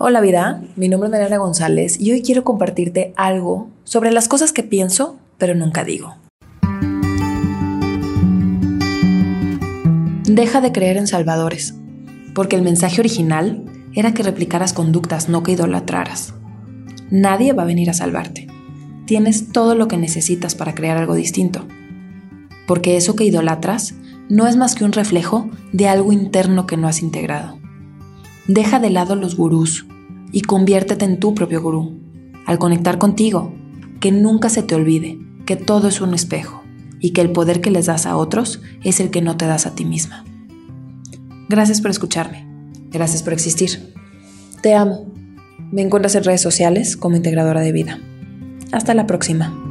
Hola vida, mi nombre es Mariana González y hoy quiero compartirte algo sobre las cosas que pienso pero nunca digo. Deja de creer en salvadores, porque el mensaje original era que replicaras conductas, no que idolatraras. Nadie va a venir a salvarte. Tienes todo lo que necesitas para crear algo distinto, porque eso que idolatras no es más que un reflejo de algo interno que no has integrado. Deja de lado los gurús y conviértete en tu propio gurú. Al conectar contigo, que nunca se te olvide que todo es un espejo y que el poder que les das a otros es el que no te das a ti misma. Gracias por escucharme. Gracias por existir. Te amo. Me encuentras en redes sociales como integradora de vida. Hasta la próxima.